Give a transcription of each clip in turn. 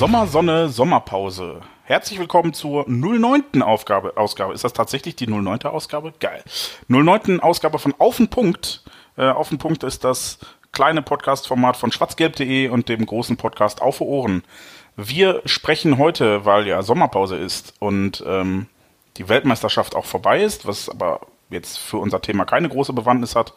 Sommersonne, Sommerpause. Herzlich willkommen zur 09. Aufgabe, Ausgabe. Ist das tatsächlich die 09. Ausgabe? Geil. 09. Ausgabe von Auf den Punkt. Äh, Auf den Punkt ist das kleine Podcast-Format von schwarzgelb.de und dem großen Podcast Auf Ohren. Wir sprechen heute, weil ja Sommerpause ist und ähm, die Weltmeisterschaft auch vorbei ist, was aber jetzt für unser Thema keine große Bewandtnis hat,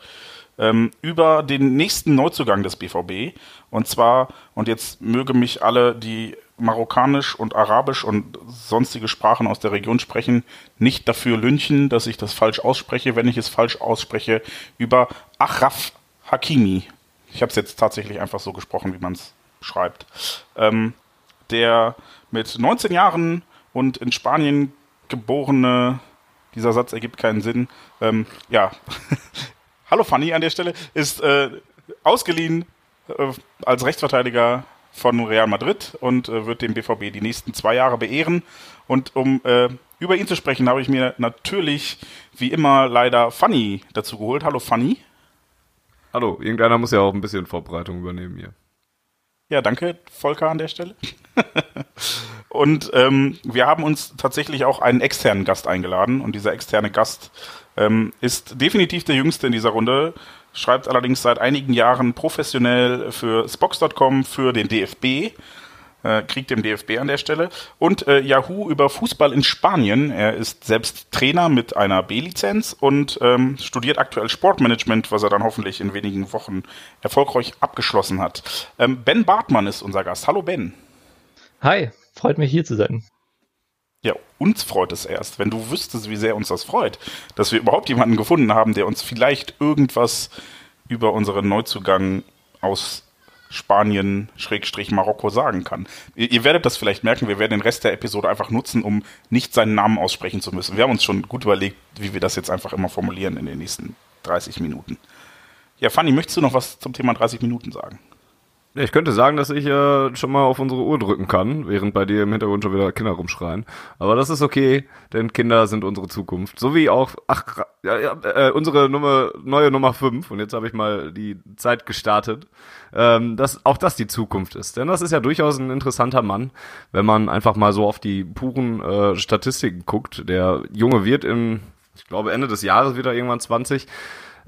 ähm, über den nächsten Neuzugang des BVB. Und zwar, und jetzt möge mich alle, die Marokkanisch und Arabisch und sonstige Sprachen aus der Region sprechen, nicht dafür lünchen, dass ich das falsch ausspreche, wenn ich es falsch ausspreche, über Achraf Hakimi. Ich habe es jetzt tatsächlich einfach so gesprochen, wie man es schreibt. Ähm, der mit 19 Jahren und in Spanien geborene, dieser Satz ergibt keinen Sinn, ähm, ja, hallo Fanny an der Stelle, ist äh, ausgeliehen äh, als Rechtsverteidiger von Real Madrid und äh, wird den BVB die nächsten zwei Jahre beehren. Und um äh, über ihn zu sprechen, habe ich mir natürlich wie immer leider Fanny dazu geholt. Hallo Fanny. Hallo, irgendeiner muss ja auch ein bisschen Vorbereitung übernehmen hier. Ja, danke, Volker an der Stelle. und ähm, wir haben uns tatsächlich auch einen externen Gast eingeladen und dieser externe Gast ähm, ist definitiv der jüngste in dieser Runde, schreibt allerdings seit einigen Jahren professionell für Spox.com, für den DFB, äh, kriegt dem DFB an der Stelle und äh, Yahoo über Fußball in Spanien. Er ist selbst Trainer mit einer B-Lizenz und ähm, studiert aktuell Sportmanagement, was er dann hoffentlich in wenigen Wochen erfolgreich abgeschlossen hat. Ähm, ben Bartmann ist unser Gast. Hallo Ben. Hi, freut mich hier zu sein. Ja, uns freut es erst, wenn du wüsstest, wie sehr uns das freut, dass wir überhaupt jemanden gefunden haben, der uns vielleicht irgendwas über unseren Neuzugang aus Spanien, Schrägstrich Marokko sagen kann. Ihr, ihr, werdet das vielleicht merken, wir werden den Rest der Episode einfach nutzen, um nicht seinen Namen aussprechen zu müssen. Wir haben uns schon gut überlegt, wie wir das jetzt einfach immer formulieren in den nächsten 30 Minuten. Ja, Fanny, möchtest du noch was zum Thema 30 Minuten sagen? Ich könnte sagen, dass ich äh, schon mal auf unsere Uhr drücken kann, während bei dir im Hintergrund schon wieder Kinder rumschreien. Aber das ist okay, denn Kinder sind unsere Zukunft. So wie auch, ach, ja, ja, äh, unsere Nummer, neue Nummer 5, und jetzt habe ich mal die Zeit gestartet, ähm, dass auch das die Zukunft ist. Denn das ist ja durchaus ein interessanter Mann, wenn man einfach mal so auf die puren äh, Statistiken guckt. Der Junge wird im, ich glaube Ende des Jahres wieder irgendwann 20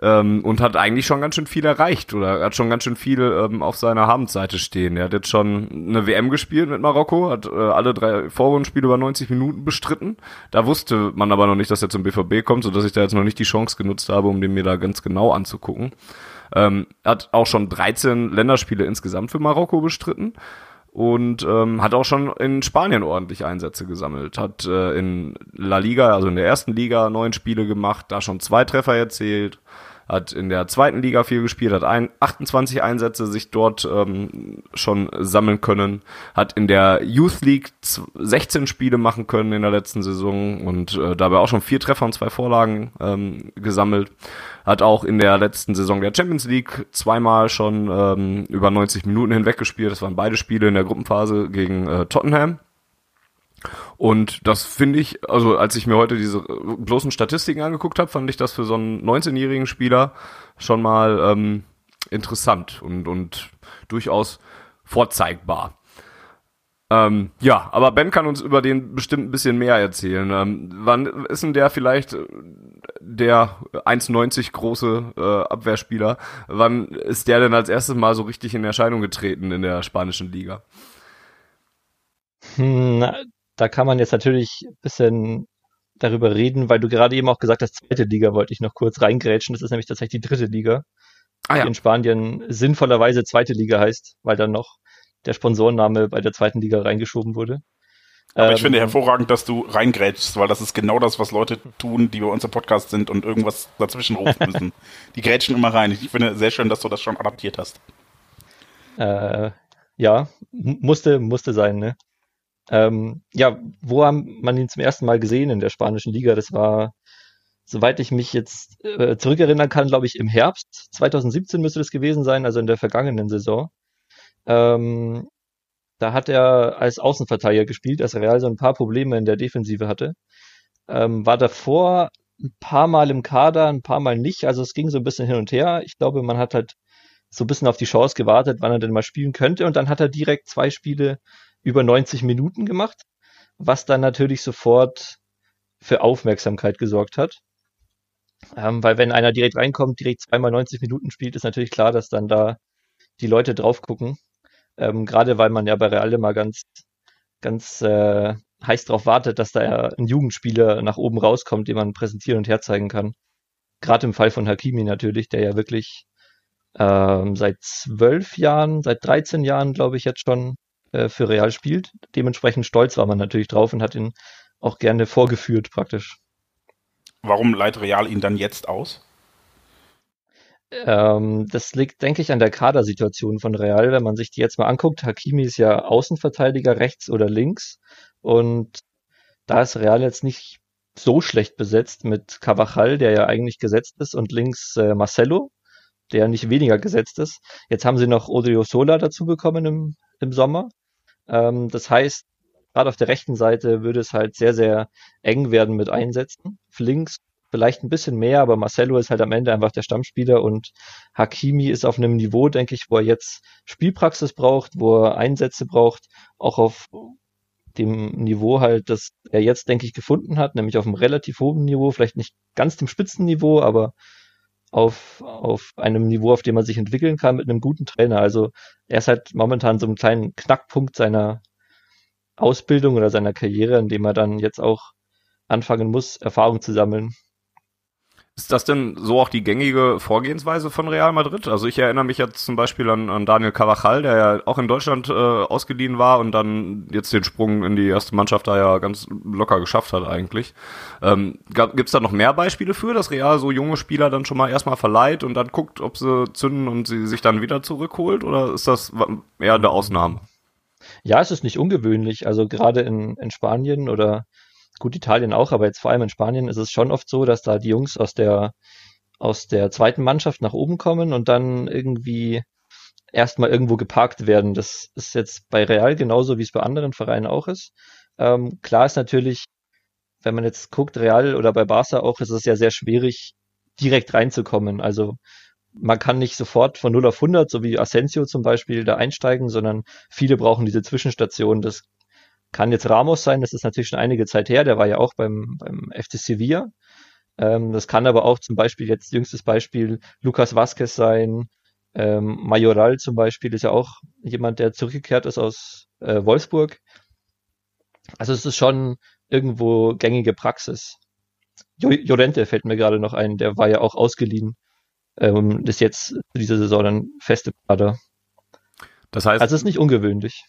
ähm, und hat eigentlich schon ganz schön viel erreicht oder hat schon ganz schön viel ähm, auf seiner Habenseite stehen. Er hat jetzt schon eine WM gespielt mit Marokko, hat äh, alle drei Vorrundenspiele über 90 Minuten bestritten. Da wusste man aber noch nicht, dass er zum BVB kommt, sodass ich da jetzt noch nicht die Chance genutzt habe, um den mir da ganz genau anzugucken. Ähm, hat auch schon 13 Länderspiele insgesamt für Marokko bestritten und ähm, hat auch schon in Spanien ordentlich Einsätze gesammelt. Hat äh, in La Liga, also in der ersten Liga, neun Spiele gemacht, da schon zwei Treffer erzielt, hat in der zweiten Liga viel gespielt, hat ein, 28 Einsätze sich dort ähm, schon sammeln können, hat in der Youth League 16 Spiele machen können in der letzten Saison und äh, dabei auch schon vier Treffer und zwei Vorlagen ähm, gesammelt. Hat auch in der letzten Saison der Champions League zweimal schon ähm, über 90 Minuten hinweg gespielt. Das waren beide Spiele in der Gruppenphase gegen äh, Tottenham. Und das finde ich, also als ich mir heute diese bloßen Statistiken angeguckt habe, fand ich das für so einen 19-jährigen Spieler schon mal ähm, interessant und, und durchaus vorzeigbar. Ähm, ja, aber Ben kann uns über den bestimmt ein bisschen mehr erzählen. Ähm, wann ist denn der vielleicht der 1,90 große äh, Abwehrspieler? Wann ist der denn als erstes Mal so richtig in Erscheinung getreten in der spanischen Liga? Da kann man jetzt natürlich ein bisschen darüber reden, weil du gerade eben auch gesagt hast, zweite Liga wollte ich noch kurz reingrätschen. Das ist nämlich tatsächlich die dritte Liga, ah, ja. die in Spanien sinnvollerweise zweite Liga heißt, weil dann noch der Sponsorenname bei der zweiten Liga reingeschoben wurde. Aber ähm, ich finde hervorragend, dass du reingrätschst, weil das ist genau das, was Leute tun, die bei uns im Podcast sind und irgendwas dazwischen rufen müssen. die grätschen immer rein. Ich finde sehr schön, dass du das schon adaptiert hast. Äh, ja, musste, musste sein, ne? Ähm, ja, wo haben man ihn zum ersten Mal gesehen in der spanischen Liga? Das war, soweit ich mich jetzt äh, zurückerinnern kann, glaube ich, im Herbst 2017 müsste das gewesen sein, also in der vergangenen Saison. Ähm, da hat er als Außenverteidiger gespielt, als Real so ein paar Probleme in der Defensive hatte. Ähm, war davor ein paar Mal im Kader, ein paar Mal nicht. Also es ging so ein bisschen hin und her. Ich glaube, man hat halt so ein bisschen auf die Chance gewartet, wann er denn mal spielen könnte. Und dann hat er direkt zwei Spiele über 90 Minuten gemacht, was dann natürlich sofort für Aufmerksamkeit gesorgt hat. Ähm, weil wenn einer direkt reinkommt, direkt zweimal 90 Minuten spielt, ist natürlich klar, dass dann da die Leute drauf gucken. Ähm, Gerade weil man ja bei Real immer ganz, ganz äh, heiß darauf wartet, dass da ein Jugendspieler nach oben rauskommt, den man präsentieren und herzeigen kann. Gerade im Fall von Hakimi natürlich, der ja wirklich ähm, seit zwölf Jahren, seit 13 Jahren, glaube ich, jetzt schon äh, für Real spielt. Dementsprechend stolz war man natürlich drauf und hat ihn auch gerne vorgeführt praktisch. Warum leiht Real ihn dann jetzt aus? Ähm, das liegt, denke ich, an der Kadersituation von Real. Wenn man sich die jetzt mal anguckt, Hakimi ist ja Außenverteidiger rechts oder links. Und da ist Real jetzt nicht so schlecht besetzt mit Cavachal, der ja eigentlich gesetzt ist, und links äh, Marcelo, der nicht weniger gesetzt ist. Jetzt haben sie noch Odriozola dazu bekommen im, im Sommer. Ähm, das heißt, gerade auf der rechten Seite würde es halt sehr, sehr eng werden mit Einsätzen. Links vielleicht ein bisschen mehr, aber Marcelo ist halt am Ende einfach der Stammspieler und Hakimi ist auf einem Niveau, denke ich, wo er jetzt Spielpraxis braucht, wo er Einsätze braucht, auch auf dem Niveau halt, das er jetzt, denke ich, gefunden hat, nämlich auf einem relativ hohen Niveau, vielleicht nicht ganz dem Spitzenniveau, aber auf, auf einem Niveau, auf dem man sich entwickeln kann mit einem guten Trainer. Also er ist halt momentan so einen kleinen Knackpunkt seiner Ausbildung oder seiner Karriere, in dem er dann jetzt auch anfangen muss, Erfahrung zu sammeln. Ist das denn so auch die gängige Vorgehensweise von Real Madrid? Also ich erinnere mich jetzt zum Beispiel an, an Daniel Carvajal, der ja auch in Deutschland äh, ausgeliehen war und dann jetzt den Sprung in die erste Mannschaft da ja ganz locker geschafft hat eigentlich. Ähm, Gibt es da noch mehr Beispiele für, dass Real so junge Spieler dann schon mal erstmal verleiht und dann guckt, ob sie zünden und sie sich dann wieder zurückholt? Oder ist das eher eine Ausnahme? Ja, es ist nicht ungewöhnlich. Also gerade in, in Spanien oder gut, Italien auch, aber jetzt vor allem in Spanien ist es schon oft so, dass da die Jungs aus der, aus der zweiten Mannschaft nach oben kommen und dann irgendwie erstmal irgendwo geparkt werden. Das ist jetzt bei Real genauso, wie es bei anderen Vereinen auch ist. Ähm, klar ist natürlich, wenn man jetzt guckt, Real oder bei Barca auch, ist es ja sehr schwierig, direkt reinzukommen. Also man kann nicht sofort von 0 auf 100, so wie Asensio zum Beispiel, da einsteigen, sondern viele brauchen diese Zwischenstation. Das kann jetzt Ramos sein, das ist natürlich schon einige Zeit her, der war ja auch beim, beim FC Sevilla. Ähm, das kann aber auch zum Beispiel jetzt jüngstes Beispiel Lucas Vazquez sein. Ähm, Majoral zum Beispiel ist ja auch jemand, der zurückgekehrt ist aus äh, Wolfsburg. Also es ist schon irgendwo gängige Praxis. Jo Jorente fällt mir gerade noch ein, der war ja auch ausgeliehen. Ähm, ist jetzt zu dieser Saison dann feste Kader. Das heißt, also es ist nicht ungewöhnlich.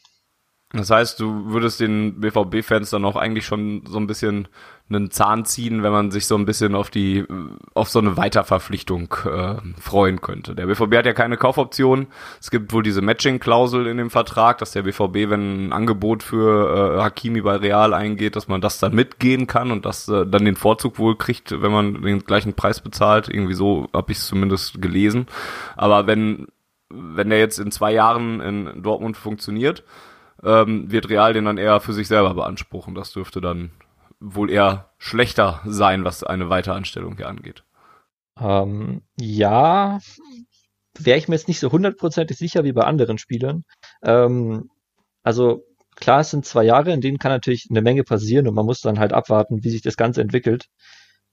Das heißt, du würdest den BVB-Fans dann auch eigentlich schon so ein bisschen einen Zahn ziehen, wenn man sich so ein bisschen auf die, auf so eine Weiterverpflichtung äh, freuen könnte. Der BVB hat ja keine Kaufoption. Es gibt wohl diese Matching-Klausel in dem Vertrag, dass der BVB, wenn ein Angebot für äh, Hakimi bei Real eingeht, dass man das dann mitgehen kann und das äh, dann den Vorzug wohl kriegt, wenn man den gleichen Preis bezahlt. Irgendwie so habe ich es zumindest gelesen. Aber wenn, wenn der jetzt in zwei Jahren in Dortmund funktioniert, ähm, wird Real den dann eher für sich selber beanspruchen. Das dürfte dann wohl eher schlechter sein, was eine Weiteranstellung hier angeht. Ähm, ja, wäre ich mir jetzt nicht so hundertprozentig sicher wie bei anderen Spielern. Ähm, also klar, es sind zwei Jahre, in denen kann natürlich eine Menge passieren und man muss dann halt abwarten, wie sich das Ganze entwickelt.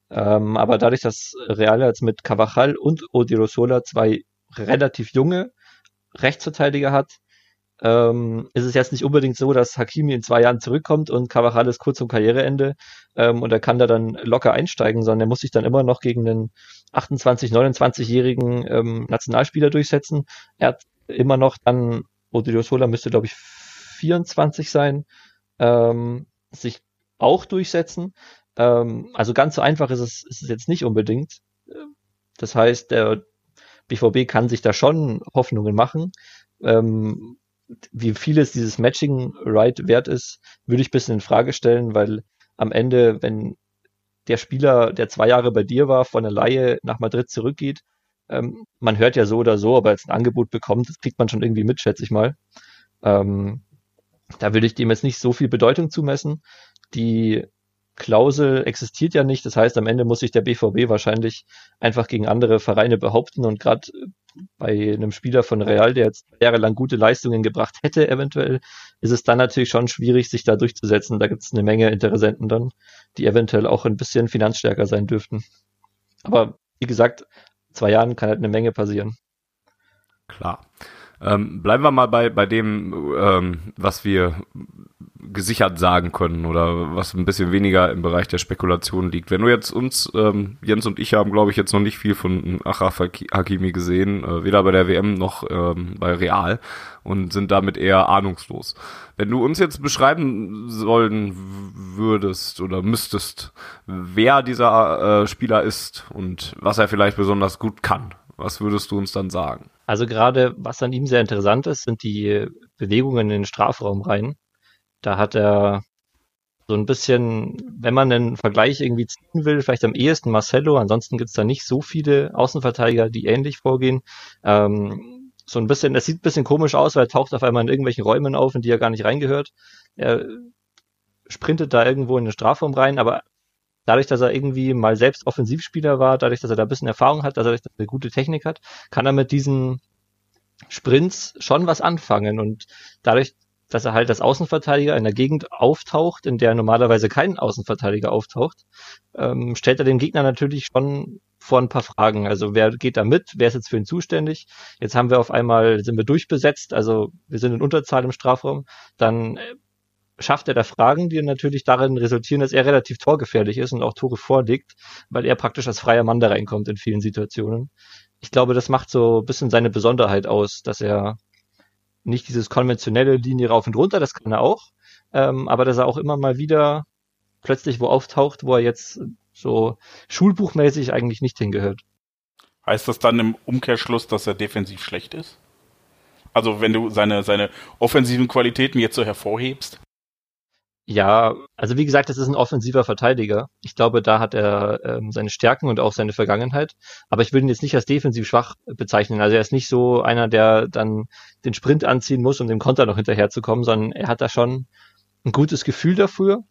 Ähm, aber dadurch, dass Real jetzt mit Cavachal und Odirosola zwei relativ junge Rechtsverteidiger hat, ähm, ist es jetzt nicht unbedingt so, dass Hakimi in zwei Jahren zurückkommt und Carvajal ist kurz zum Karriereende ähm, und er kann da dann locker einsteigen, sondern er muss sich dann immer noch gegen einen 28, 29-jährigen ähm, Nationalspieler durchsetzen. Er hat immer noch dann, Odrio Sola müsste glaube ich 24 sein, ähm, sich auch durchsetzen. Ähm, also ganz so einfach ist es, ist es jetzt nicht unbedingt. Das heißt, der BVB kann sich da schon Hoffnungen machen. Ähm, wie viel es dieses Matching Right wert ist, würde ich ein bisschen in Frage stellen, weil am Ende, wenn der Spieler, der zwei Jahre bei dir war, von der Laie nach Madrid zurückgeht, ähm, man hört ja so oder so, aber als ein Angebot bekommt, das kriegt man schon irgendwie mit, schätze ich mal. Ähm, da würde ich dem jetzt nicht so viel Bedeutung zumessen. Die Klausel existiert ja nicht. Das heißt, am Ende muss sich der BVB wahrscheinlich einfach gegen andere Vereine behaupten. Und gerade bei einem Spieler von Real, der jetzt jahrelang gute Leistungen gebracht hätte, eventuell, ist es dann natürlich schon schwierig, sich da durchzusetzen. Da gibt es eine Menge Interessenten dann, die eventuell auch ein bisschen finanzstärker sein dürften. Aber wie gesagt, zwei Jahren kann halt eine Menge passieren. Klar. Ähm, bleiben wir mal bei, bei dem, ähm, was wir gesichert sagen können oder was ein bisschen weniger im Bereich der Spekulation liegt. Wenn du jetzt uns, ähm, Jens und ich haben, glaube ich, jetzt noch nicht viel von Achraf Hakimi gesehen, äh, weder bei der WM noch ähm, bei Real und sind damit eher ahnungslos. Wenn du uns jetzt beschreiben sollen würdest oder müsstest, wer dieser äh, Spieler ist und was er vielleicht besonders gut kann, was würdest du uns dann sagen? Also gerade, was an ihm sehr interessant ist, sind die Bewegungen in den Strafraum rein. Da hat er so ein bisschen, wenn man einen Vergleich irgendwie ziehen will, vielleicht am ehesten Marcelo. Ansonsten gibt es da nicht so viele Außenverteidiger, die ähnlich vorgehen. Ähm, so ein bisschen, das sieht ein bisschen komisch aus, weil er taucht auf einmal in irgendwelchen Räumen auf, in die er gar nicht reingehört. Er sprintet da irgendwo in den Strafraum rein, aber dadurch, dass er irgendwie mal selbst Offensivspieler war, dadurch, dass er da ein bisschen Erfahrung hat, dadurch, dass er eine gute Technik hat, kann er mit diesen Sprints schon was anfangen und dadurch, dass er halt als Außenverteidiger in der Gegend auftaucht, in der normalerweise kein Außenverteidiger auftaucht, ähm, stellt er den Gegner natürlich schon vor ein paar Fragen. Also wer geht da mit? Wer ist jetzt für ihn zuständig? Jetzt haben wir auf einmal, sind wir durchbesetzt, also wir sind in Unterzahl im Strafraum. Dann äh, schafft er da Fragen, die natürlich darin resultieren, dass er relativ torgefährlich ist und auch Tore vorlegt, weil er praktisch als freier Mann da reinkommt in vielen Situationen. Ich glaube, das macht so ein bisschen seine Besonderheit aus, dass er nicht dieses konventionelle Linie rauf und runter, das kann er auch, ähm, aber dass er auch immer mal wieder plötzlich wo auftaucht, wo er jetzt so schulbuchmäßig eigentlich nicht hingehört. Heißt das dann im Umkehrschluss, dass er defensiv schlecht ist? Also wenn du seine, seine offensiven Qualitäten jetzt so hervorhebst? Ja, also wie gesagt, das ist ein offensiver Verteidiger. Ich glaube, da hat er ähm, seine Stärken und auch seine Vergangenheit. Aber ich würde ihn jetzt nicht als defensiv schwach bezeichnen. Also er ist nicht so einer, der dann den Sprint anziehen muss, um dem Konter noch hinterherzukommen, sondern er hat da schon ein gutes Gefühl dafür,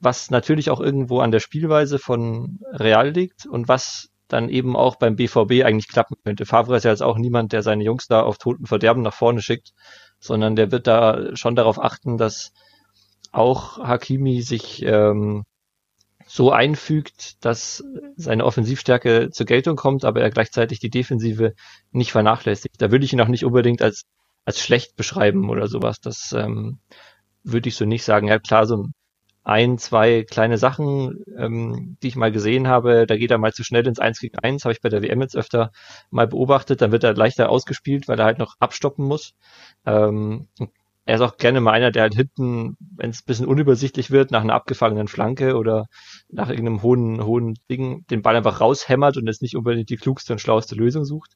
was natürlich auch irgendwo an der Spielweise von Real liegt und was dann eben auch beim BVB eigentlich klappen könnte. Favre ist ja jetzt auch niemand, der seine Jungs da auf toten Verderben nach vorne schickt, sondern der wird da schon darauf achten, dass auch Hakimi sich ähm, so einfügt, dass seine Offensivstärke zur Geltung kommt, aber er gleichzeitig die Defensive nicht vernachlässigt. Da würde ich ihn auch nicht unbedingt als, als schlecht beschreiben oder sowas. Das ähm, würde ich so nicht sagen. Ja, klar, so ein, zwei kleine Sachen, ähm, die ich mal gesehen habe, da geht er mal zu schnell ins Eins gegen Eins, habe ich bei der WM jetzt öfter mal beobachtet, dann wird er leichter ausgespielt, weil er halt noch abstoppen muss. Ähm, er ist auch gerne mal einer, der halt hinten, wenn es ein bisschen unübersichtlich wird, nach einer abgefangenen Flanke oder nach irgendeinem hohen, hohen Ding, den Ball einfach raushämmert und jetzt nicht unbedingt die klugste und schlauste Lösung sucht.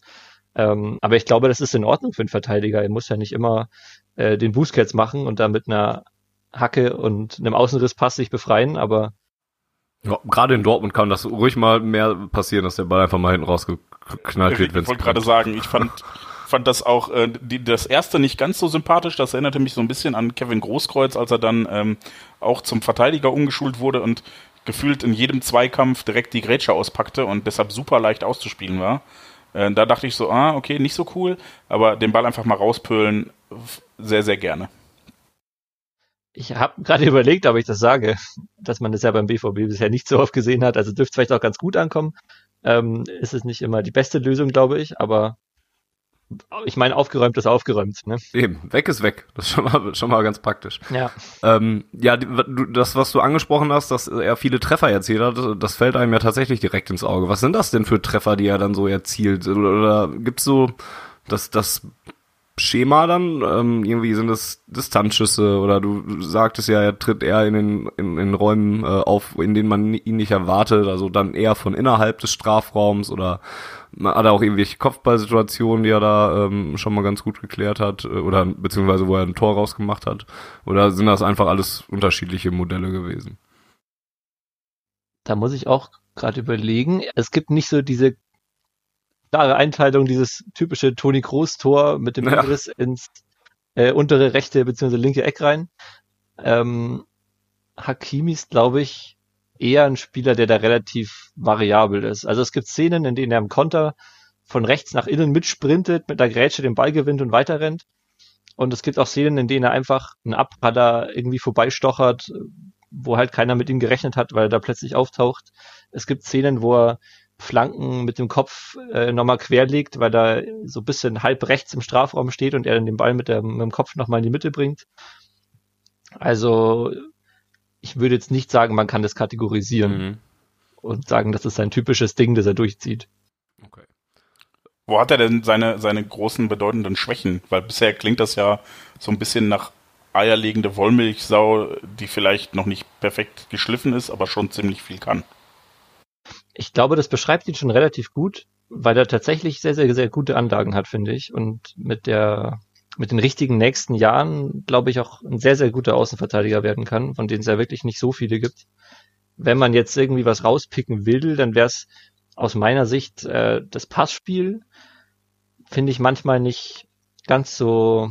Ähm, aber ich glaube, das ist in Ordnung für einen Verteidiger. Er muss ja nicht immer äh, den Busquets machen und da mit einer Hacke und einem Außenrisspass sich befreien, aber ja, gerade in Dortmund kann das ruhig mal mehr passieren, dass der Ball einfach mal hinten rausgeknallt wird. Ich wollte gerade sagen, ich fand fand das auch äh, die, das erste nicht ganz so sympathisch. Das erinnerte mich so ein bisschen an Kevin Großkreuz, als er dann ähm, auch zum Verteidiger umgeschult wurde und gefühlt in jedem Zweikampf direkt die Grätsche auspackte und deshalb super leicht auszuspielen war. Äh, da dachte ich so, ah, okay, nicht so cool, aber den Ball einfach mal rauspölen, sehr, sehr gerne. Ich habe gerade überlegt, ob ich das sage, dass man das ja beim BVB bisher nicht so oft gesehen hat. Also dürfte vielleicht auch ganz gut ankommen. Ähm, ist es nicht immer die beste Lösung, glaube ich, aber ich meine, aufgeräumt ist aufgeräumt. Ne? Eben, weg ist weg. Das ist schon mal, schon mal ganz praktisch. Ja. Ähm, ja, das, was du angesprochen hast, dass er viele Treffer erzielt hat, das fällt einem ja tatsächlich direkt ins Auge. Was sind das denn für Treffer, die er dann so erzielt? Oder, gibt's so das, das Schema dann? Ähm, irgendwie sind es Distanzschüsse oder du, du sagtest ja, er tritt eher in den in, in Räumen äh, auf, in denen man ihn nicht erwartet, also dann eher von innerhalb des Strafraums oder hat er auch irgendwelche Kopfballsituationen, die er da ähm, schon mal ganz gut geklärt hat äh, oder beziehungsweise wo er ein Tor rausgemacht hat oder sind das einfach alles unterschiedliche Modelle gewesen? Da muss ich auch gerade überlegen. Es gibt nicht so diese klare Einteilung, dieses typische Toni Kroos-Tor mit dem ja. Ins äh, untere rechte bzw. linke Eck rein. Ähm, Hakimi ist, glaube ich, eher ein Spieler, der da relativ variabel ist. Also es gibt Szenen, in denen er im Konter von rechts nach innen mitsprintet, mit der Grätsche den Ball gewinnt und weiterrennt. Und es gibt auch Szenen, in denen er einfach einen Abradder irgendwie vorbeistochert, wo halt keiner mit ihm gerechnet hat, weil er da plötzlich auftaucht. Es gibt Szenen, wo er Flanken mit dem Kopf äh, nochmal querlegt, weil er so ein bisschen halb rechts im Strafraum steht und er dann den Ball mit, der, mit dem Kopf nochmal in die Mitte bringt. Also ich würde jetzt nicht sagen, man kann das kategorisieren mhm. und sagen, das ist sein typisches Ding, das er durchzieht. Okay. Wo hat er denn seine, seine großen bedeutenden Schwächen? Weil bisher klingt das ja so ein bisschen nach eierlegende Wollmilchsau, die vielleicht noch nicht perfekt geschliffen ist, aber schon ziemlich viel kann. Ich glaube, das beschreibt ihn schon relativ gut, weil er tatsächlich sehr, sehr, sehr gute Anlagen hat, finde ich. Und mit der, mit den richtigen nächsten Jahren, glaube ich, auch ein sehr, sehr guter Außenverteidiger werden kann, von denen es ja wirklich nicht so viele gibt. Wenn man jetzt irgendwie was rauspicken will, dann wäre es aus meiner Sicht äh, das Passspiel, finde ich manchmal nicht ganz so.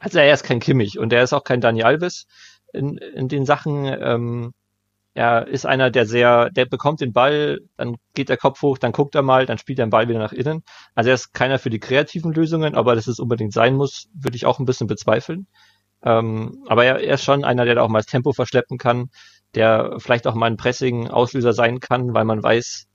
Also er ist kein Kimmich und er ist auch kein Dani Alves in, in den Sachen. Ähm, er ist einer, der sehr, der bekommt den Ball, dann geht der Kopf hoch, dann guckt er mal, dann spielt er den Ball wieder nach innen. Also er ist keiner für die kreativen Lösungen, aber dass es unbedingt sein muss, würde ich auch ein bisschen bezweifeln. Ähm, aber er, er, ist schon einer, der da auch mal das Tempo verschleppen kann, der vielleicht auch mal ein Pressing-Auslöser sein kann, weil man weiß,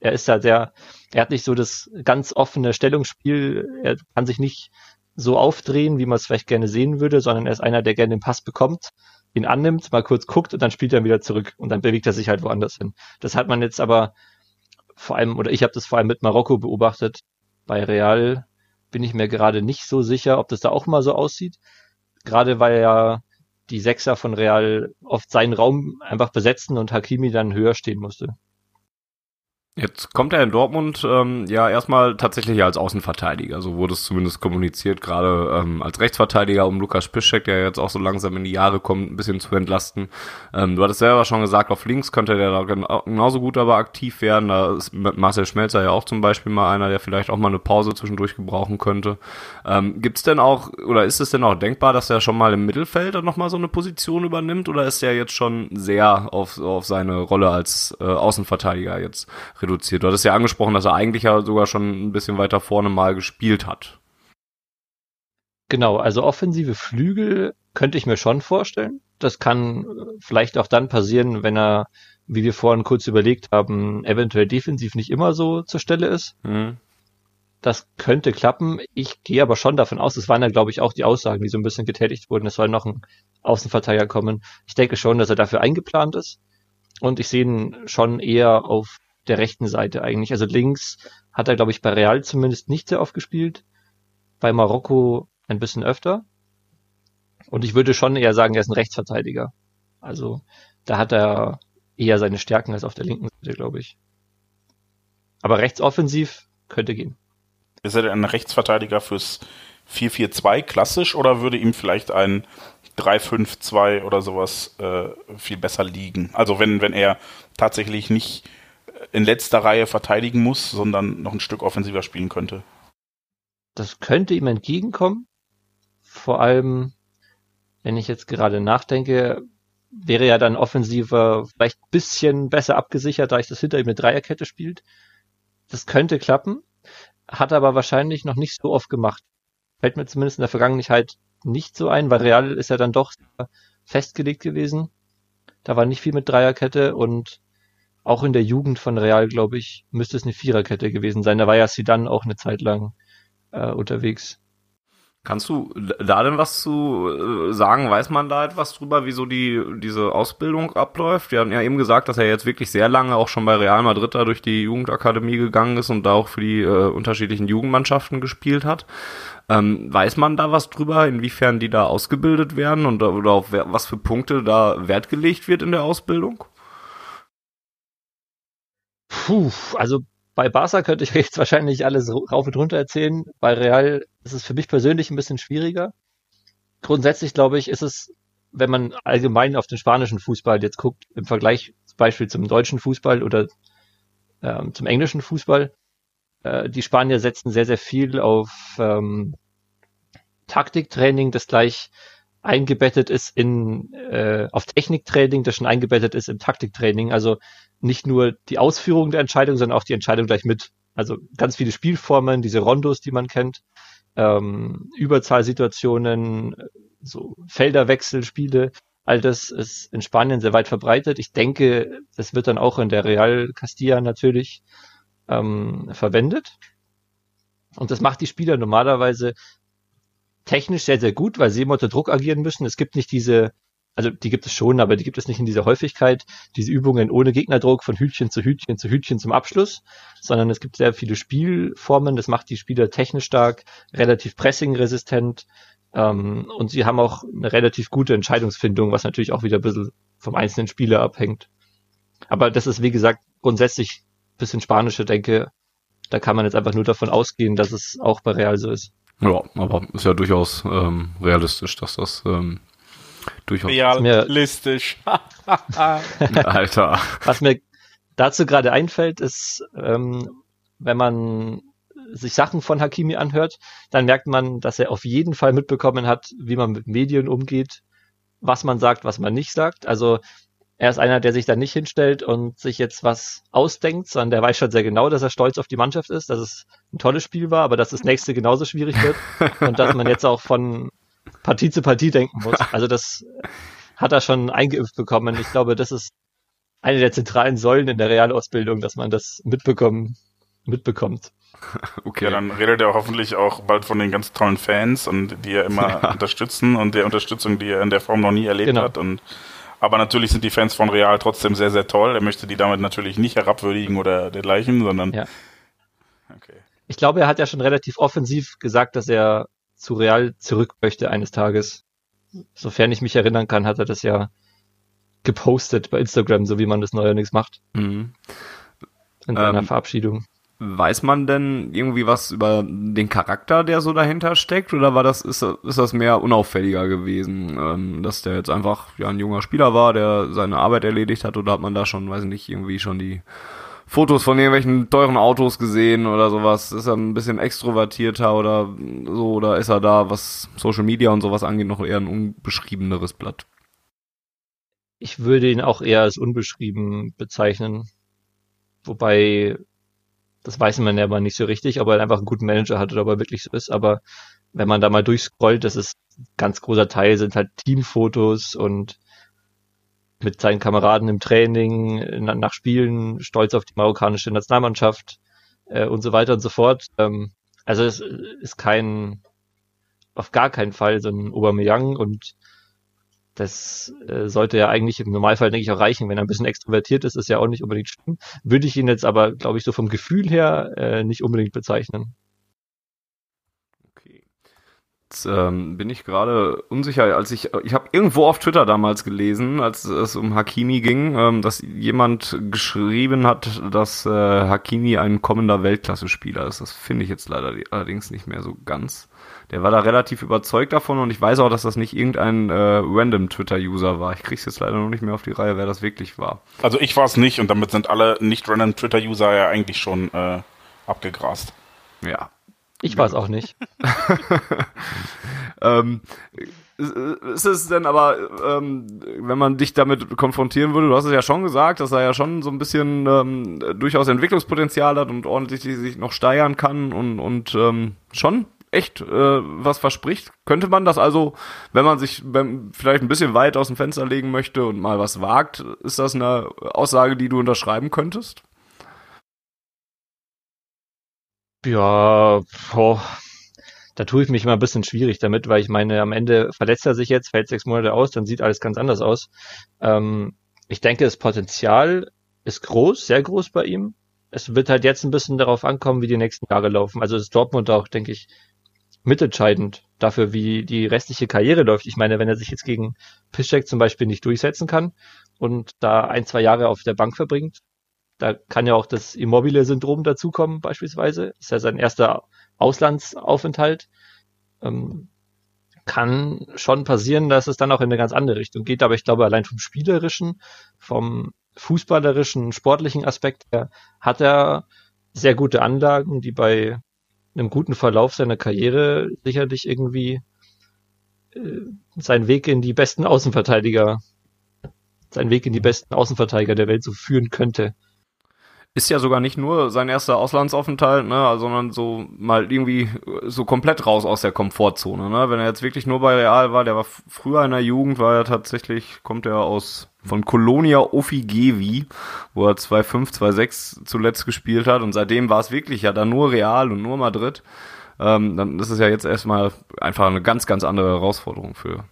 er ist da sehr, er hat nicht so das ganz offene Stellungsspiel, er kann sich nicht so aufdrehen, wie man es vielleicht gerne sehen würde, sondern er ist einer, der gerne den Pass bekommt ihn annimmt, mal kurz guckt und dann spielt er wieder zurück und dann bewegt er sich halt woanders hin. Das hat man jetzt aber vor allem, oder ich habe das vor allem mit Marokko beobachtet. Bei Real bin ich mir gerade nicht so sicher, ob das da auch mal so aussieht. Gerade weil ja die Sechser von Real oft seinen Raum einfach besetzen und Hakimi dann höher stehen musste. Jetzt kommt er in Dortmund ähm, ja erstmal tatsächlich als Außenverteidiger, so wurde es zumindest kommuniziert, gerade ähm, als Rechtsverteidiger, um Lukas Piszczek, der jetzt auch so langsam in die Jahre kommt, ein bisschen zu entlasten. Ähm, du hattest selber schon gesagt, auf links könnte der da genauso gut aber aktiv werden. Da ist Marcel Schmelzer ja auch zum Beispiel mal einer, der vielleicht auch mal eine Pause zwischendurch gebrauchen könnte. Ähm, Gibt es denn auch, oder ist es denn auch denkbar, dass er schon mal im Mittelfeld dann nochmal so eine Position übernimmt, oder ist er jetzt schon sehr auf, auf seine Rolle als äh, Außenverteidiger jetzt reduziert. Du hattest ja angesprochen, dass er eigentlich ja sogar schon ein bisschen weiter vorne mal gespielt hat. Genau, also offensive Flügel könnte ich mir schon vorstellen. Das kann vielleicht auch dann passieren, wenn er, wie wir vorhin kurz überlegt haben, eventuell defensiv nicht immer so zur Stelle ist. Mhm. Das könnte klappen. Ich gehe aber schon davon aus, das waren ja, glaube ich, auch die Aussagen, die so ein bisschen getätigt wurden. Es soll noch ein Außenverteidiger kommen. Ich denke schon, dass er dafür eingeplant ist. Und ich sehe ihn schon eher auf der rechten Seite eigentlich. Also links hat er, glaube ich, bei Real zumindest nicht sehr oft gespielt. Bei Marokko ein bisschen öfter. Und ich würde schon eher sagen, er ist ein Rechtsverteidiger. Also da hat er eher seine Stärken als auf der linken Seite, glaube ich. Aber rechtsoffensiv könnte gehen. Ist er denn ein Rechtsverteidiger fürs 4-4-2 klassisch oder würde ihm vielleicht ein 3-5-2 oder sowas äh, viel besser liegen? Also wenn, wenn er tatsächlich nicht in letzter Reihe verteidigen muss, sondern noch ein Stück offensiver spielen könnte. Das könnte ihm entgegenkommen. Vor allem, wenn ich jetzt gerade nachdenke, wäre ja dann offensiver vielleicht ein bisschen besser abgesichert, da ich das hinter ihm eine Dreierkette spielt. Das könnte klappen, hat aber wahrscheinlich noch nicht so oft gemacht. Fällt mir zumindest in der Vergangenheit nicht so ein, weil Real ist ja dann doch festgelegt gewesen. Da war nicht viel mit Dreierkette und auch in der Jugend von Real, glaube ich, müsste es eine Viererkette gewesen sein. Da war ja Sidan auch eine Zeit lang äh, unterwegs. Kannst du da denn was zu äh, sagen? Weiß man da etwas drüber, wieso die diese Ausbildung abläuft? Wir hatten ja eben gesagt, dass er jetzt wirklich sehr lange auch schon bei Real Madrid da durch die Jugendakademie gegangen ist und da auch für die äh, unterschiedlichen Jugendmannschaften gespielt hat. Ähm, weiß man da was drüber, inwiefern die da ausgebildet werden und oder auf was für Punkte da Wert gelegt wird in der Ausbildung? Puh, also bei Barca könnte ich jetzt wahrscheinlich alles rauf und runter erzählen. Bei Real ist es für mich persönlich ein bisschen schwieriger. Grundsätzlich glaube ich, ist es, wenn man allgemein auf den spanischen Fußball jetzt guckt, im Vergleich zum Beispiel zum deutschen Fußball oder ähm, zum englischen Fußball, äh, die Spanier setzen sehr, sehr viel auf ähm, Taktiktraining, das gleich eingebettet ist in äh, auf Techniktraining, das schon eingebettet ist im Taktiktraining. Also nicht nur die Ausführung der Entscheidung, sondern auch die Entscheidung gleich mit. Also ganz viele Spielformen, diese Rondos, die man kennt, ähm, Überzahlsituationen, so Felderwechselspiele, all das ist in Spanien sehr weit verbreitet. Ich denke, das wird dann auch in der Real Castilla natürlich ähm, verwendet. Und das macht die Spieler normalerweise technisch sehr, sehr gut, weil sie immer unter Druck agieren müssen. Es gibt nicht diese also die gibt es schon, aber die gibt es nicht in dieser Häufigkeit, diese Übungen ohne Gegnerdruck von Hütchen zu Hütchen zu Hütchen zum Abschluss, sondern es gibt sehr viele Spielformen, das macht die Spieler technisch stark, relativ pressingresistent ähm, und sie haben auch eine relativ gute Entscheidungsfindung, was natürlich auch wieder ein bisschen vom einzelnen Spieler abhängt. Aber das ist, wie gesagt, grundsätzlich bisschen spanische Denke, da kann man jetzt einfach nur davon ausgehen, dass es auch bei Real so ist. Ja, aber ist ja durchaus ähm, realistisch, dass das ähm, Durchaus. Realistisch. Alter. Was mir dazu gerade einfällt, ist, ähm, wenn man sich Sachen von Hakimi anhört, dann merkt man, dass er auf jeden Fall mitbekommen hat, wie man mit Medien umgeht, was man sagt, was man nicht sagt. Also er ist einer, der sich da nicht hinstellt und sich jetzt was ausdenkt, sondern der weiß schon sehr genau, dass er stolz auf die Mannschaft ist, dass es ein tolles Spiel war, aber dass das nächste genauso schwierig wird und dass man jetzt auch von Partie zu Partie denken muss. Also das hat er schon eingeimpft bekommen. Ich glaube, das ist eine der zentralen Säulen in der Realausbildung, dass man das mitbekommen, mitbekommt. Okay. Ja, dann redet er hoffentlich auch bald von den ganz tollen Fans und die er immer ja. unterstützen und der Unterstützung, die er in der Form noch nie erlebt genau. hat. Und aber natürlich sind die Fans von Real trotzdem sehr, sehr toll. Er möchte die damit natürlich nicht herabwürdigen oder dergleichen, sondern. Ja. Okay. Ich glaube, er hat ja schon relativ offensiv gesagt, dass er zu Real zurück möchte eines Tages. Sofern ich mich erinnern kann, hat er das ja gepostet bei Instagram, so wie man das neuerdings macht. Mhm. In seiner ähm, Verabschiedung. Weiß man denn irgendwie was über den Charakter, der so dahinter steckt, oder war das ist, ist das mehr unauffälliger gewesen, ähm, dass der jetzt einfach ja ein junger Spieler war, der seine Arbeit erledigt hat, oder hat man da schon, weiß nicht, irgendwie schon die Fotos von irgendwelchen teuren Autos gesehen oder sowas? Ist er ein bisschen extrovertierter oder so? Oder ist er da, was Social Media und sowas angeht, noch eher ein unbeschriebeneres Blatt? Ich würde ihn auch eher als unbeschrieben bezeichnen. Wobei, das weiß man ja aber nicht so richtig, ob er einfach einen guten Manager hat oder ob er wirklich so ist. Aber wenn man da mal durchscrollt, das ist ein ganz großer Teil, sind halt Teamfotos und mit seinen Kameraden im Training, nach Spielen, stolz auf die marokkanische Nationalmannschaft äh, und so weiter und so fort. Ähm, also es ist kein, auf gar keinen Fall so ein Aubameyang und das äh, sollte ja eigentlich im Normalfall, denke ich, auch reichen. Wenn er ein bisschen extrovertiert ist, ist ja auch nicht unbedingt schlimm. Würde ich ihn jetzt aber, glaube ich, so vom Gefühl her äh, nicht unbedingt bezeichnen. Jetzt ähm, bin ich gerade unsicher, als ich ich habe irgendwo auf Twitter damals gelesen, als es um Hakimi ging, ähm, dass jemand geschrieben hat, dass äh, Hakimi ein kommender Weltklasse-Spieler ist. Das finde ich jetzt leider allerdings nicht mehr so ganz. Der war da relativ überzeugt davon und ich weiß auch, dass das nicht irgendein äh, random Twitter-User war. Ich krieg's jetzt leider noch nicht mehr auf die Reihe, wer das wirklich war. Also ich war es nicht und damit sind alle nicht random Twitter-User ja eigentlich schon äh, abgegrast. Ja, ich weiß auch nicht. ähm, ist es denn aber, ähm, wenn man dich damit konfrontieren würde, du hast es ja schon gesagt, dass er ja schon so ein bisschen ähm, durchaus Entwicklungspotenzial hat und ordentlich sich noch steigern kann und, und ähm, schon echt äh, was verspricht. Könnte man das also, wenn man sich vielleicht ein bisschen weit aus dem Fenster legen möchte und mal was wagt, ist das eine Aussage, die du unterschreiben könntest? Ja, boah. da tue ich mich mal ein bisschen schwierig damit, weil ich meine, am Ende verletzt er sich jetzt, fällt sechs Monate aus, dann sieht alles ganz anders aus. Ähm, ich denke, das Potenzial ist groß, sehr groß bei ihm. Es wird halt jetzt ein bisschen darauf ankommen, wie die nächsten Jahre laufen. Also ist Dortmund auch, denke ich, mitentscheidend dafür, wie die restliche Karriere läuft. Ich meine, wenn er sich jetzt gegen Piszczek zum Beispiel nicht durchsetzen kann und da ein, zwei Jahre auf der Bank verbringt, da kann ja auch das Immobile-Syndrom dazukommen, beispielsweise. Ist ja sein erster Auslandsaufenthalt. Ähm, kann schon passieren, dass es dann auch in eine ganz andere Richtung geht. Aber ich glaube, allein vom spielerischen, vom fußballerischen, sportlichen Aspekt her hat er sehr gute Anlagen, die bei einem guten Verlauf seiner Karriere sicherlich irgendwie äh, seinen Weg in die besten Außenverteidiger, seinen Weg in die besten Außenverteidiger der Welt so führen könnte ist ja sogar nicht nur sein erster Auslandsaufenthalt, ne, sondern so mal irgendwie so komplett raus aus der Komfortzone, ne? Wenn er jetzt wirklich nur bei Real war, der war früher in der Jugend, war er tatsächlich, kommt er aus von Colonia Ofigevi, wo er 2-5, 2-6 zuletzt gespielt hat und seitdem war es wirklich ja dann nur Real und nur Madrid. Ähm, dann ist es ja jetzt erstmal einfach eine ganz, ganz andere Herausforderung für,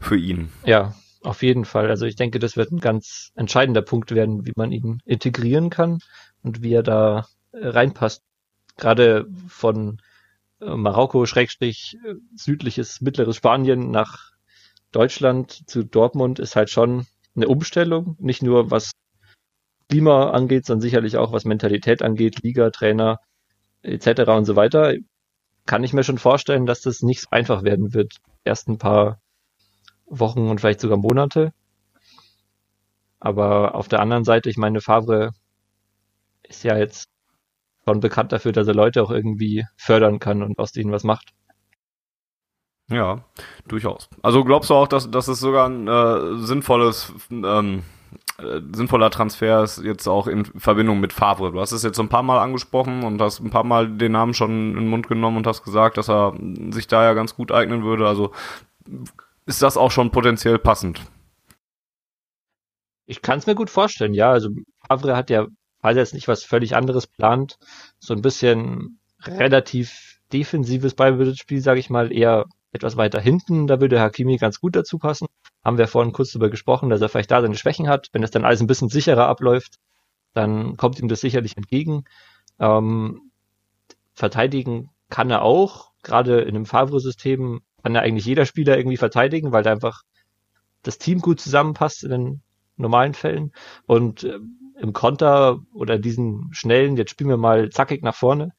für ihn. Ja, auf jeden Fall. Also ich denke, das wird ein ganz entscheidender Punkt werden, wie man ihn integrieren kann und wie er da äh, reinpasst. Gerade von äh, Marokko, Schrägstrich, äh, südliches, mittleres Spanien nach Deutschland zu Dortmund ist halt schon eine Umstellung. Nicht nur was Klima angeht, sondern sicherlich auch was Mentalität angeht, Liga, Trainer etc. und so weiter. Kann ich mir schon vorstellen, dass das nicht so einfach werden wird. Erst ein paar Wochen und vielleicht sogar Monate. Aber auf der anderen Seite, ich meine, Favre ist ja jetzt schon bekannt dafür, dass er Leute auch irgendwie fördern kann und aus denen was macht. Ja, durchaus. Also glaubst du auch, dass, dass es sogar ein äh, sinnvolles, ähm, äh, sinnvoller Transfer ist, jetzt auch in Verbindung mit Favre? Du hast es jetzt ein paar Mal angesprochen und hast ein paar Mal den Namen schon in den Mund genommen und hast gesagt, dass er sich da ja ganz gut eignen würde. Also ist das auch schon potenziell passend. Ich kann es mir gut vorstellen, ja. Also Favre hat ja, falls er jetzt nicht was völlig anderes plant, so ein bisschen relativ defensives Ballbesitzspiel, sage ich mal, eher etwas weiter hinten. Da würde Hakimi ganz gut dazu passen. Haben wir vorhin kurz darüber gesprochen, dass er vielleicht da seine Schwächen hat. Wenn es dann alles ein bisschen sicherer abläuft, dann kommt ihm das sicherlich entgegen. Ähm, verteidigen kann er auch. Gerade in einem Favre-System kann ja eigentlich jeder Spieler irgendwie verteidigen, weil da einfach das Team gut zusammenpasst in den normalen Fällen. Und äh, im Konter oder diesen schnellen, jetzt spielen wir mal zackig nach vorne,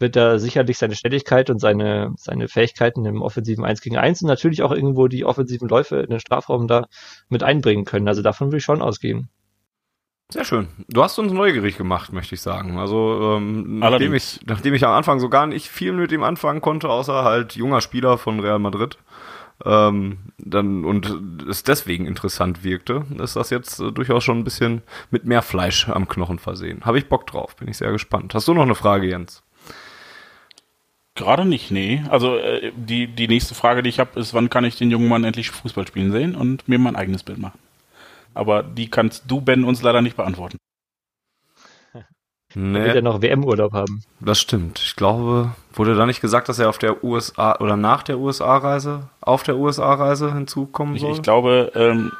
wird er sicherlich seine Schnelligkeit und seine, seine Fähigkeiten im offensiven 1 gegen 1 und natürlich auch irgendwo die offensiven Läufe in den Strafraum da mit einbringen können. Also davon will ich schon ausgehen. Sehr schön. Du hast uns neugierig gemacht, möchte ich sagen. Also ähm, nachdem ich, nachdem ich am Anfang so gar nicht viel mit ihm anfangen konnte, außer halt junger Spieler von Real Madrid, ähm, dann und es deswegen interessant wirkte, ist das jetzt äh, durchaus schon ein bisschen mit mehr Fleisch am Knochen versehen. Habe ich Bock drauf, bin ich sehr gespannt. Hast du noch eine Frage, Jens? Gerade nicht, nee. Also äh, die, die nächste Frage, die ich habe, ist, wann kann ich den jungen Mann endlich Fußball spielen sehen und mir mein eigenes Bild machen? Aber die kannst du, Ben, uns leider nicht beantworten. Nee. Wird er noch WM-Urlaub haben. Das stimmt. Ich glaube, wurde da nicht gesagt, dass er auf der USA oder nach der USA-Reise, auf der USA-Reise hinzukommen soll? Ich, ich glaube, ähm,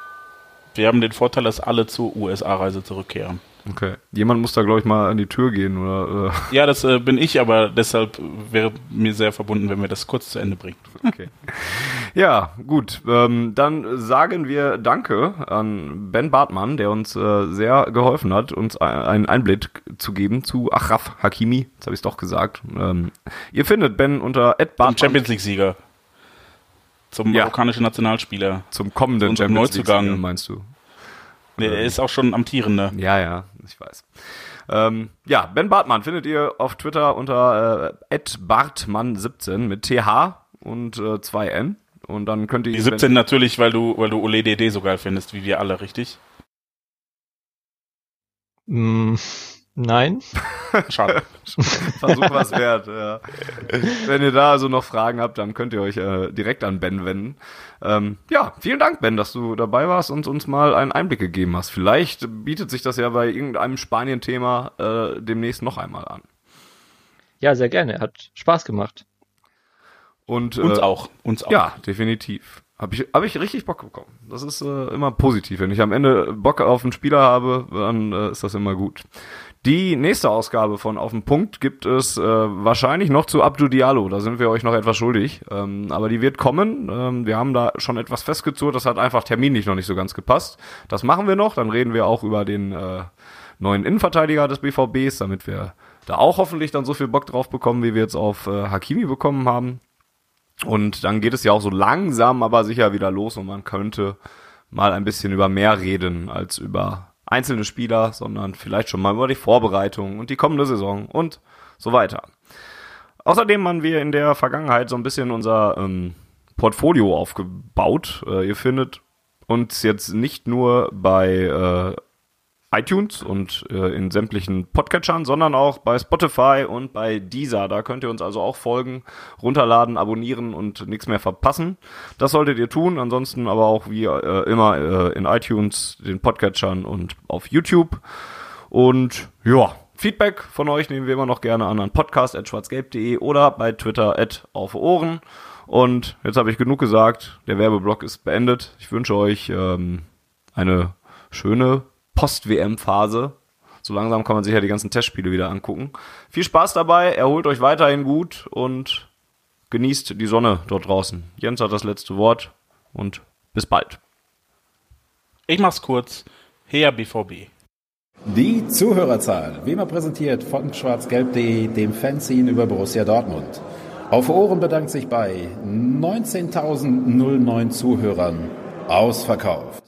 wir haben den Vorteil, dass alle zur USA-Reise zurückkehren. Okay. Jemand muss da, glaube ich, mal an die Tür gehen, oder? Äh. Ja, das äh, bin ich, aber deshalb wäre mir sehr verbunden, wenn wir das kurz zu Ende bringen. Okay. Ja, gut. Ähm, dann sagen wir Danke an Ben Bartmann, der uns äh, sehr geholfen hat, uns einen Einblick zu geben zu Achraf Hakimi. Jetzt habe ich es doch gesagt. Ähm, ihr findet Ben unter Ed Bartmann. Champions League-Sieger. Zum ja. marokkanischen Nationalspieler. Zum kommenden Champions League-Sieger, meinst du? Nee, er ist auch schon amtierender. Ja, ja, ich weiß. Ähm, ja, Ben Bartmann findet ihr auf Twitter unter äh, @bartmann17 mit TH und äh, 2N. Und dann könnt ihr Die 17 natürlich, weil du, weil du Ole DD so geil findest, wie wir alle, richtig? Mm, nein. Schade. Versuch was wert, ja. Wenn ihr da also noch Fragen habt, dann könnt ihr euch äh, direkt an Ben wenden. Ähm, ja, vielen Dank, Ben, dass du dabei warst und uns mal einen Einblick gegeben hast. Vielleicht bietet sich das ja bei irgendeinem Spanien-Thema äh, demnächst noch einmal an. Ja, sehr gerne. Hat Spaß gemacht. Und, Uns äh, auch. Uns auch. Ja, definitiv. Habe ich, hab ich richtig Bock bekommen. Das ist äh, immer positiv. Wenn ich am Ende Bock auf einen Spieler habe, dann äh, ist das immer gut. Die nächste Ausgabe von Auf den Punkt gibt es äh, wahrscheinlich noch zu Abdu Diallo. Da sind wir euch noch etwas schuldig. Ähm, aber die wird kommen. Ähm, wir haben da schon etwas festgezurrt. Das hat einfach terminlich noch nicht so ganz gepasst. Das machen wir noch. Dann reden wir auch über den äh, neuen Innenverteidiger des BVBs, damit wir da auch hoffentlich dann so viel Bock drauf bekommen, wie wir jetzt auf äh, Hakimi bekommen haben. Und dann geht es ja auch so langsam, aber sicher wieder los und man könnte mal ein bisschen über mehr reden als über einzelne Spieler, sondern vielleicht schon mal über die Vorbereitung und die kommende Saison und so weiter. Außerdem haben wir in der Vergangenheit so ein bisschen unser ähm, Portfolio aufgebaut. Äh, ihr findet uns jetzt nicht nur bei äh, iTunes und äh, in sämtlichen Podcatchern, sondern auch bei Spotify und bei Deezer. Da könnt ihr uns also auch folgen, runterladen, abonnieren und nichts mehr verpassen. Das solltet ihr tun. Ansonsten aber auch wie äh, immer äh, in iTunes, den Podcatchern und auf YouTube. Und ja, Feedback von euch nehmen wir immer noch gerne an an podcast.schwarzgelb.de oder bei Twitter at auf Ohren. Und jetzt habe ich genug gesagt. Der Werbeblock ist beendet. Ich wünsche euch ähm, eine schöne Post-WM-Phase. So langsam kann man sich ja die ganzen Testspiele wieder angucken. Viel Spaß dabei, erholt euch weiterhin gut und genießt die Sonne dort draußen. Jens hat das letzte Wort und bis bald. Ich mach's kurz. Her BVB. Die Zuhörerzahl, wie immer präsentiert von schwarzgelb.de, dem Fanzine über Borussia Dortmund. Auf Ohren bedankt sich bei 19.009 Zuhörern ausverkauft.